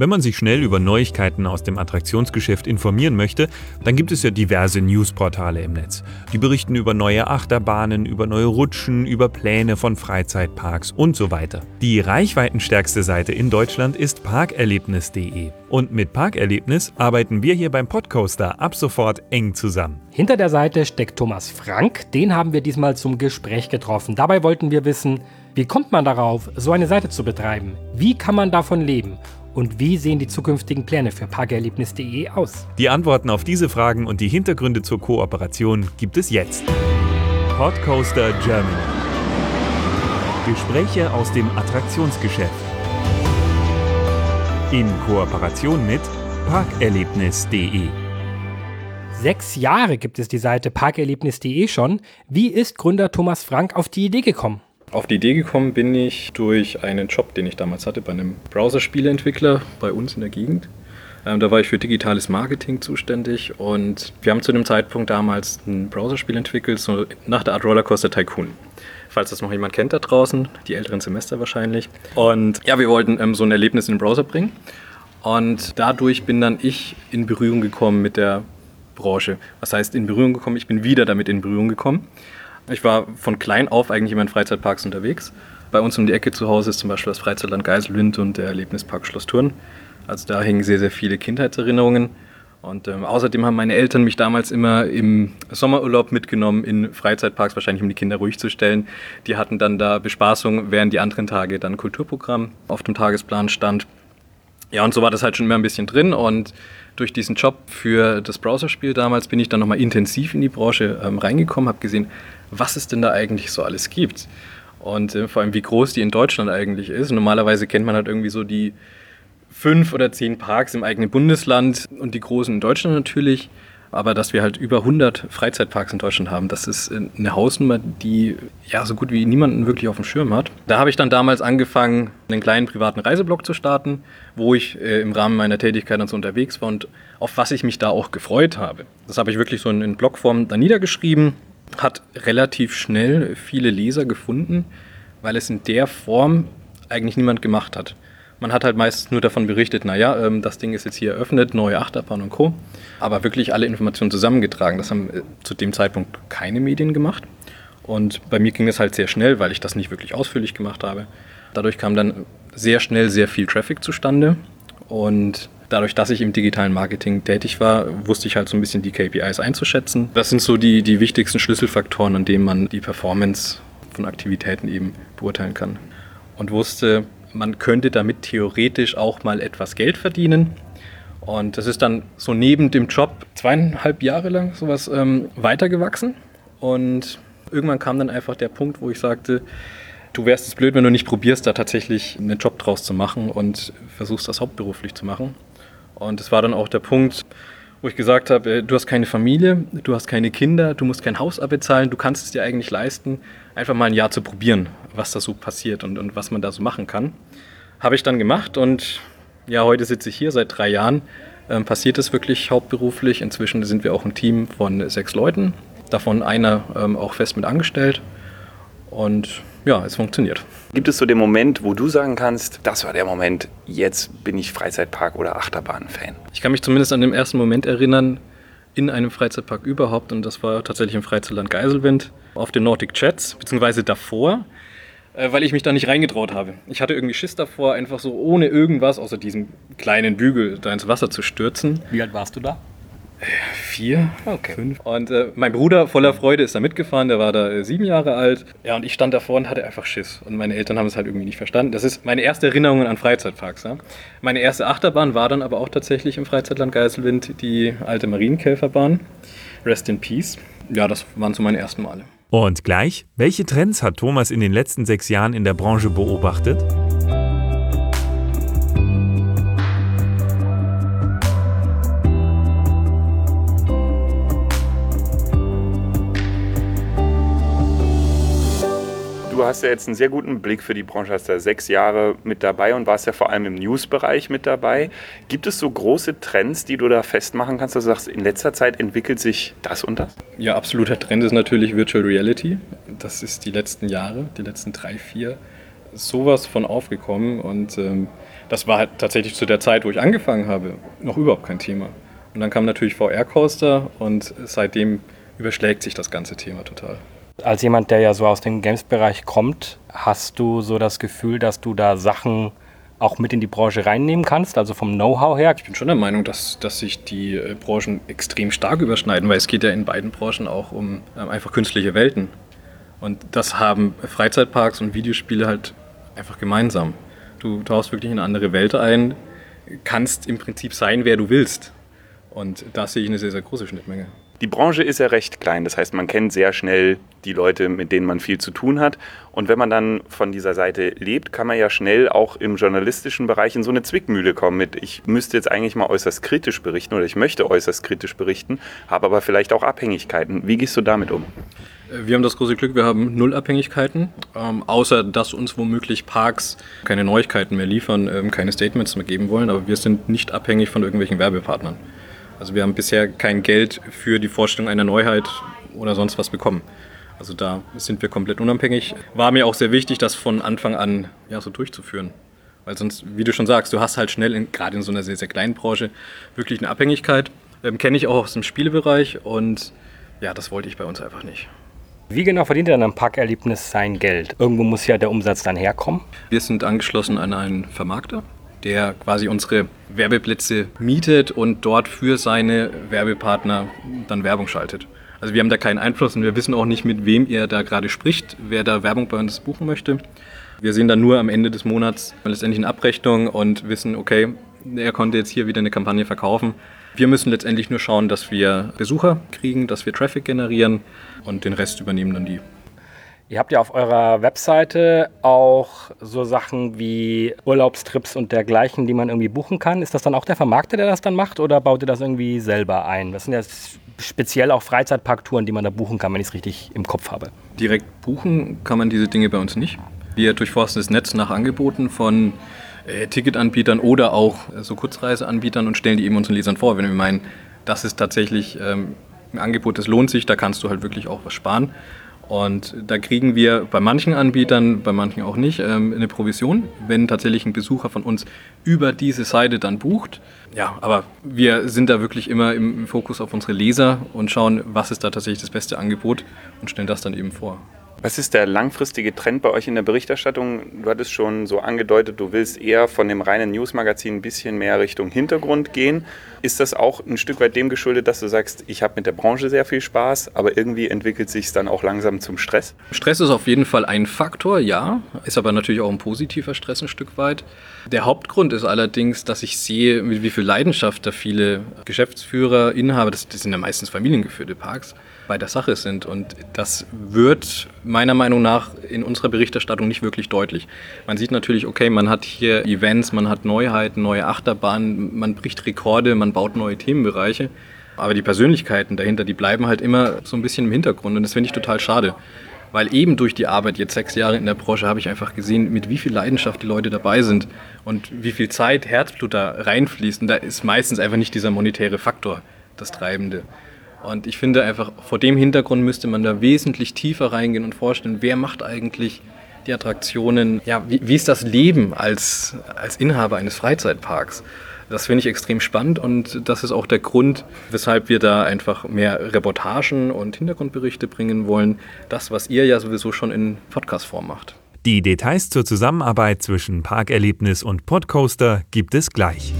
Wenn man sich schnell über Neuigkeiten aus dem Attraktionsgeschäft informieren möchte, dann gibt es ja diverse Newsportale im Netz. Die berichten über neue Achterbahnen, über neue Rutschen, über Pläne von Freizeitparks und so weiter. Die reichweitenstärkste Seite in Deutschland ist parkerlebnis.de. Und mit Parkerlebnis arbeiten wir hier beim Podcoaster ab sofort eng zusammen. Hinter der Seite steckt Thomas Frank, den haben wir diesmal zum Gespräch getroffen. Dabei wollten wir wissen, wie kommt man darauf, so eine Seite zu betreiben? Wie kann man davon leben? Und wie sehen die zukünftigen Pläne für parkerlebnis.de aus? Die Antworten auf diese Fragen und die Hintergründe zur Kooperation gibt es jetzt. Podcoaster Germany. Gespräche aus dem Attraktionsgeschäft. In Kooperation mit parkerlebnis.de. Sechs Jahre gibt es die Seite parkerlebnis.de schon. Wie ist Gründer Thomas Frank auf die Idee gekommen? Auf die Idee gekommen bin ich durch einen Job, den ich damals hatte bei einem Browserspieleentwickler bei uns in der Gegend. Ähm, da war ich für digitales Marketing zuständig und wir haben zu dem Zeitpunkt damals ein Browserspiel entwickelt, so nach der Art Rollercoaster Tycoon. Falls das noch jemand kennt da draußen, die älteren Semester wahrscheinlich. Und ja, wir wollten ähm, so ein Erlebnis in den Browser bringen. Und dadurch bin dann ich in Berührung gekommen mit der Branche. Was heißt in Berührung gekommen? Ich bin wieder damit in Berührung gekommen. Ich war von klein auf eigentlich immer in Freizeitparks unterwegs. Bei uns um die Ecke zu Hause ist zum Beispiel das Freizeitland Geiselwind und der Erlebnispark Schloss Thurn. Also da hängen sehr, sehr viele Kindheitserinnerungen. Und ähm, außerdem haben meine Eltern mich damals immer im Sommerurlaub mitgenommen in Freizeitparks, wahrscheinlich um die Kinder ruhig zu stellen. Die hatten dann da Bespaßung, während die anderen Tage dann Kulturprogramm auf dem Tagesplan stand. Ja, und so war das halt schon immer ein bisschen drin. Und durch diesen Job für das Browserspiel damals bin ich dann nochmal intensiv in die Branche ähm, reingekommen, habe gesehen, was es denn da eigentlich so alles gibt. Und äh, vor allem, wie groß die in Deutschland eigentlich ist. Normalerweise kennt man halt irgendwie so die fünf oder zehn Parks im eigenen Bundesland und die großen in Deutschland natürlich. Aber dass wir halt über 100 Freizeitparks in Deutschland haben, das ist eine Hausnummer, die ja so gut wie niemanden wirklich auf dem Schirm hat. Da habe ich dann damals angefangen, einen kleinen privaten Reiseblog zu starten, wo ich äh, im Rahmen meiner Tätigkeit dann so unterwegs war und auf was ich mich da auch gefreut habe. Das habe ich wirklich so in, in Blogform da niedergeschrieben, hat relativ schnell viele Leser gefunden, weil es in der Form eigentlich niemand gemacht hat. Man hat halt meistens nur davon berichtet, naja, ähm, das Ding ist jetzt hier eröffnet, neue Achterbahn und Co. Aber wirklich alle Informationen zusammengetragen, das haben äh, zu dem Zeitpunkt keine Medien gemacht. Und bei mir ging es halt sehr schnell, weil ich das nicht wirklich ausführlich gemacht habe. Dadurch kam dann sehr schnell sehr viel Traffic zustande. Und dadurch, dass ich im digitalen Marketing tätig war, wusste ich halt so ein bisschen die KPIs einzuschätzen. Das sind so die, die wichtigsten Schlüsselfaktoren, an denen man die Performance von Aktivitäten eben beurteilen kann. Und wusste, man könnte damit theoretisch auch mal etwas Geld verdienen. Und das ist dann so neben dem Job zweieinhalb Jahre lang sowas ähm, weitergewachsen. Und irgendwann kam dann einfach der Punkt, wo ich sagte, du wärst es blöd, wenn du nicht probierst, da tatsächlich einen Job draus zu machen und versuchst das hauptberuflich zu machen. Und es war dann auch der Punkt, wo ich gesagt habe, äh, du hast keine Familie, du hast keine Kinder, du musst kein Haus abbezahlen, du kannst es dir eigentlich leisten, einfach mal ein Jahr zu probieren, was da so passiert und, und was man da so machen kann. Habe ich dann gemacht und ja, heute sitze ich hier seit drei Jahren. Ähm, passiert es wirklich hauptberuflich. Inzwischen sind wir auch ein Team von sechs Leuten, davon einer ähm, auch fest mit angestellt. Und ja, es funktioniert. Gibt es so den Moment, wo du sagen kannst, das war der Moment, jetzt bin ich Freizeitpark- oder Achterbahn-Fan? Ich kann mich zumindest an den ersten Moment erinnern, in einem Freizeitpark überhaupt, und das war tatsächlich im Freizeitland Geiselwind, auf den Nordic Jets, beziehungsweise davor, äh, weil ich mich da nicht reingetraut habe. Ich hatte irgendwie Schiss davor, einfach so ohne irgendwas, außer diesem kleinen Bügel, da ins Wasser zu stürzen. Wie alt warst du da? Vier, okay. fünf. Und äh, mein Bruder voller Freude ist da mitgefahren, der war da äh, sieben Jahre alt. Ja, und ich stand davor und hatte einfach Schiss. Und meine Eltern haben es halt irgendwie nicht verstanden. Das ist meine erste Erinnerung an Freizeitparks. Ja. Meine erste Achterbahn war dann aber auch tatsächlich im Freizeitland Geiselwind die alte Marienkäferbahn. Rest in Peace. Ja, das waren so meine ersten Male. Und gleich, welche Trends hat Thomas in den letzten sechs Jahren in der Branche beobachtet? Du hast ja jetzt einen sehr guten Blick für die Branche, hast ja sechs Jahre mit dabei und warst ja vor allem im News-Bereich mit dabei. Gibt es so große Trends, die du da festmachen kannst, dass du sagst, in letzter Zeit entwickelt sich das und das? Ja, absoluter Trend ist natürlich Virtual Reality. Das ist die letzten Jahre, die letzten drei, vier, sowas von aufgekommen und ähm, das war halt tatsächlich zu der Zeit, wo ich angefangen habe, noch überhaupt kein Thema. Und dann kam natürlich VR-Coaster und seitdem überschlägt sich das ganze Thema total. Als jemand, der ja so aus dem Games-Bereich kommt, hast du so das Gefühl, dass du da Sachen auch mit in die Branche reinnehmen kannst, also vom Know-how her? Ich bin schon der Meinung, dass, dass sich die äh, Branchen extrem stark überschneiden, weil es geht ja in beiden Branchen auch um ähm, einfach künstliche Welten. Und das haben Freizeitparks und Videospiele halt einfach gemeinsam. Du tauchst wirklich in eine andere Welt ein, kannst im Prinzip sein, wer du willst. Und da sehe ich eine sehr, sehr große Schnittmenge. Die Branche ist ja recht klein, das heißt, man kennt sehr schnell die Leute, mit denen man viel zu tun hat. Und wenn man dann von dieser Seite lebt, kann man ja schnell auch im journalistischen Bereich in so eine Zwickmühle kommen mit, ich müsste jetzt eigentlich mal äußerst kritisch berichten oder ich möchte äußerst kritisch berichten, habe aber vielleicht auch Abhängigkeiten. Wie gehst du damit um? Wir haben das große Glück, wir haben null Abhängigkeiten, ähm, außer dass uns womöglich Parks keine Neuigkeiten mehr liefern, ähm, keine Statements mehr geben wollen, aber wir sind nicht abhängig von irgendwelchen Werbepartnern. Also wir haben bisher kein Geld für die Vorstellung einer Neuheit oder sonst was bekommen. Also da sind wir komplett unabhängig. War mir auch sehr wichtig, das von Anfang an ja, so durchzuführen. Weil sonst, wie du schon sagst, du hast halt schnell, gerade in so einer sehr, sehr kleinen Branche, wirklich eine Abhängigkeit. Ähm, Kenne ich auch aus dem Spielebereich und ja, das wollte ich bei uns einfach nicht. Wie genau verdient er dann am Parkerlebnis sein Geld? Irgendwo muss ja der Umsatz dann herkommen. Wir sind angeschlossen an einen Vermarkter der quasi unsere Werbeplätze mietet und dort für seine Werbepartner dann Werbung schaltet. Also wir haben da keinen Einfluss und wir wissen auch nicht, mit wem er da gerade spricht, wer da Werbung bei uns buchen möchte. Wir sehen dann nur am Ende des Monats letztendlich eine Abrechnung und wissen, okay, er konnte jetzt hier wieder eine Kampagne verkaufen. Wir müssen letztendlich nur schauen, dass wir Besucher kriegen, dass wir Traffic generieren und den Rest übernehmen dann die Ihr habt ja auf eurer Webseite auch so Sachen wie Urlaubstrips und dergleichen, die man irgendwie buchen kann. Ist das dann auch der Vermarkter, der das dann macht oder baut ihr das irgendwie selber ein? Das sind ja speziell auch Freizeitparktouren, die man da buchen kann, wenn ich es richtig im Kopf habe. Direkt buchen kann man diese Dinge bei uns nicht. Wir durchforsten das Netz nach Angeboten von äh, Ticketanbietern oder auch äh, so Kurzreiseanbietern und stellen die eben unseren Lesern vor, wenn wir meinen, das ist tatsächlich ähm, ein Angebot, das lohnt sich, da kannst du halt wirklich auch was sparen. Und da kriegen wir bei manchen Anbietern, bei manchen auch nicht, ähm, eine Provision, wenn tatsächlich ein Besucher von uns über diese Seite dann bucht. Ja, aber wir sind da wirklich immer im Fokus auf unsere Leser und schauen, was ist da tatsächlich das beste Angebot und stellen das dann eben vor. Was ist der langfristige Trend bei euch in der Berichterstattung? Du hattest schon so angedeutet, du willst eher von dem reinen Newsmagazin ein bisschen mehr Richtung Hintergrund gehen. Ist das auch ein Stück weit dem geschuldet, dass du sagst, ich habe mit der Branche sehr viel Spaß, aber irgendwie entwickelt sich es dann auch langsam zum Stress? Stress ist auf jeden Fall ein Faktor, ja, ist aber natürlich auch ein positiver Stress ein Stück weit. Der Hauptgrund ist allerdings, dass ich sehe, mit wie viel Leidenschaft da viele Geschäftsführer, Inhaber, das, das sind ja meistens familiengeführte Parks, bei der Sache sind. Und das wird meiner Meinung nach in unserer Berichterstattung nicht wirklich deutlich. Man sieht natürlich, okay, man hat hier Events, man hat Neuheiten, neue Achterbahnen, man bricht Rekorde, man baut neue Themenbereiche. Aber die Persönlichkeiten dahinter, die bleiben halt immer so ein bisschen im Hintergrund. Und das finde ich total schade. Weil eben durch die Arbeit, jetzt sechs Jahre in der Branche, habe ich einfach gesehen, mit wie viel Leidenschaft die Leute dabei sind und wie viel Zeit, Herzblut da reinfließt. Und da ist meistens einfach nicht dieser monetäre Faktor das Treibende. Und ich finde einfach, vor dem Hintergrund müsste man da wesentlich tiefer reingehen und vorstellen, wer macht eigentlich die Attraktionen, ja, wie, wie ist das Leben als, als Inhaber eines Freizeitparks? Das finde ich extrem spannend und das ist auch der Grund, weshalb wir da einfach mehr Reportagen und Hintergrundberichte bringen wollen. Das, was ihr ja sowieso schon in Podcast-Form macht. Die Details zur Zusammenarbeit zwischen Parkerlebnis und Podcoaster gibt es gleich.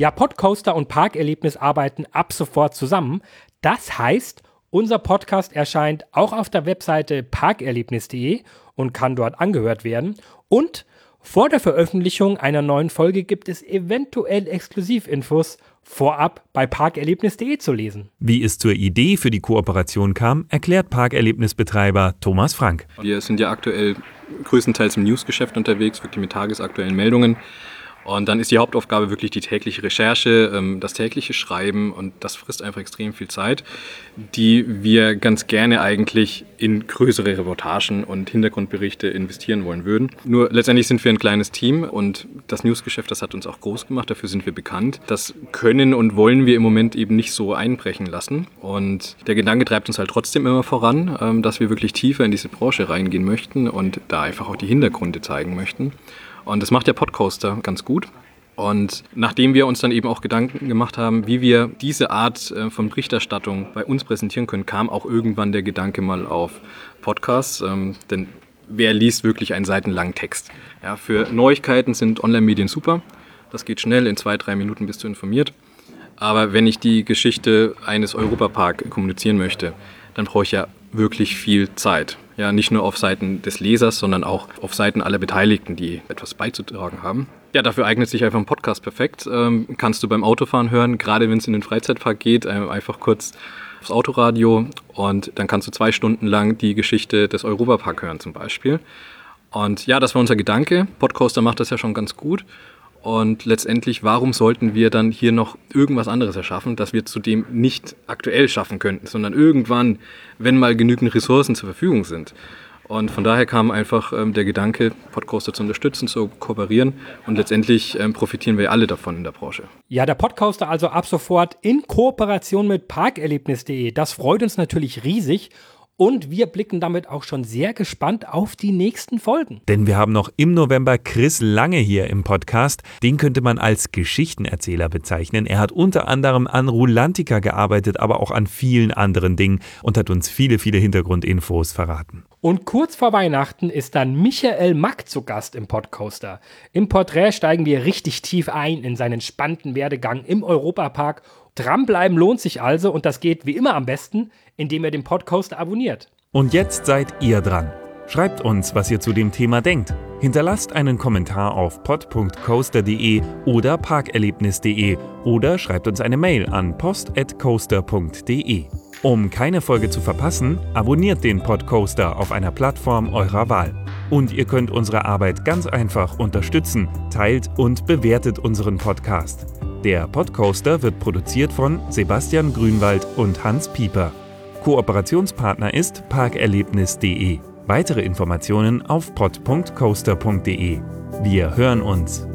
Ja, Podcoaster und Parkerlebnis arbeiten ab sofort zusammen. Das heißt, unser Podcast erscheint auch auf der Webseite parkerlebnis.de und kann dort angehört werden. Und vor der Veröffentlichung einer neuen Folge gibt es eventuell Exklusivinfos vorab bei parkerlebnis.de zu lesen. Wie es zur Idee für die Kooperation kam, erklärt Parkerlebnisbetreiber Thomas Frank. Wir sind ja aktuell größtenteils im Newsgeschäft unterwegs, wirklich mit tagesaktuellen Meldungen. Und dann ist die Hauptaufgabe wirklich die tägliche Recherche, ähm, das tägliche Schreiben und das frisst einfach extrem viel Zeit, die wir ganz gerne eigentlich in größere Reportagen und Hintergrundberichte investieren wollen würden. Nur letztendlich sind wir ein kleines Team und das Newsgeschäft, das hat uns auch groß gemacht, dafür sind wir bekannt. Das können und wollen wir im Moment eben nicht so einbrechen lassen. Und der Gedanke treibt uns halt trotzdem immer voran, ähm, dass wir wirklich tiefer in diese Branche reingehen möchten und da einfach auch die Hintergründe zeigen möchten. Und das macht der Podcoaster ganz gut. Und nachdem wir uns dann eben auch Gedanken gemacht haben, wie wir diese Art äh, von Berichterstattung bei uns präsentieren können, kam auch irgendwann der Gedanke mal auf Podcasts. Ähm, denn wer liest wirklich einen seitenlangen Text? Ja, für Neuigkeiten sind Online-Medien super. Das geht schnell, in zwei, drei Minuten bist du informiert. Aber wenn ich die Geschichte eines Europapark kommunizieren möchte, dann brauche ich ja wirklich viel Zeit. Ja, nicht nur auf Seiten des Lesers, sondern auch auf Seiten aller Beteiligten, die etwas beizutragen haben. Ja, dafür eignet sich einfach ein Podcast perfekt. Ähm, kannst du beim Autofahren hören, gerade wenn es in den Freizeitpark geht, äh, einfach kurz aufs Autoradio und dann kannst du zwei Stunden lang die Geschichte des Europapark hören zum Beispiel. Und ja, das war unser Gedanke. Podcaster macht das ja schon ganz gut. Und letztendlich, warum sollten wir dann hier noch irgendwas anderes erschaffen, das wir zudem nicht aktuell schaffen könnten, sondern irgendwann, wenn mal genügend Ressourcen zur Verfügung sind. Und von daher kam einfach ähm, der Gedanke, Podcaster zu unterstützen, zu kooperieren. Und letztendlich ähm, profitieren wir alle davon in der Branche. Ja, der Podcaster also ab sofort in Kooperation mit parkerlebnis.de. Das freut uns natürlich riesig. Und wir blicken damit auch schon sehr gespannt auf die nächsten Folgen. Denn wir haben noch im November Chris Lange hier im Podcast. Den könnte man als Geschichtenerzähler bezeichnen. Er hat unter anderem an Rulantica gearbeitet, aber auch an vielen anderen Dingen und hat uns viele, viele Hintergrundinfos verraten. Und kurz vor Weihnachten ist dann Michael Mack zu Gast im Podcoaster. Im Porträt steigen wir richtig tief ein in seinen spannenden Werdegang im Europapark Dranbleiben lohnt sich also und das geht wie immer am besten, indem ihr den Podcast abonniert. Und jetzt seid ihr dran. Schreibt uns, was ihr zu dem Thema denkt. Hinterlasst einen Kommentar auf pod.coaster.de oder parkerlebnis.de oder schreibt uns eine Mail an post.coaster.de. Um keine Folge zu verpassen, abonniert den Podcoaster auf einer Plattform eurer Wahl. Und ihr könnt unsere Arbeit ganz einfach unterstützen, teilt und bewertet unseren Podcast. Der Podcoaster wird produziert von Sebastian Grünwald und Hans Pieper. Kooperationspartner ist parkerlebnis.de. Weitere Informationen auf pod.coaster.de. Wir hören uns.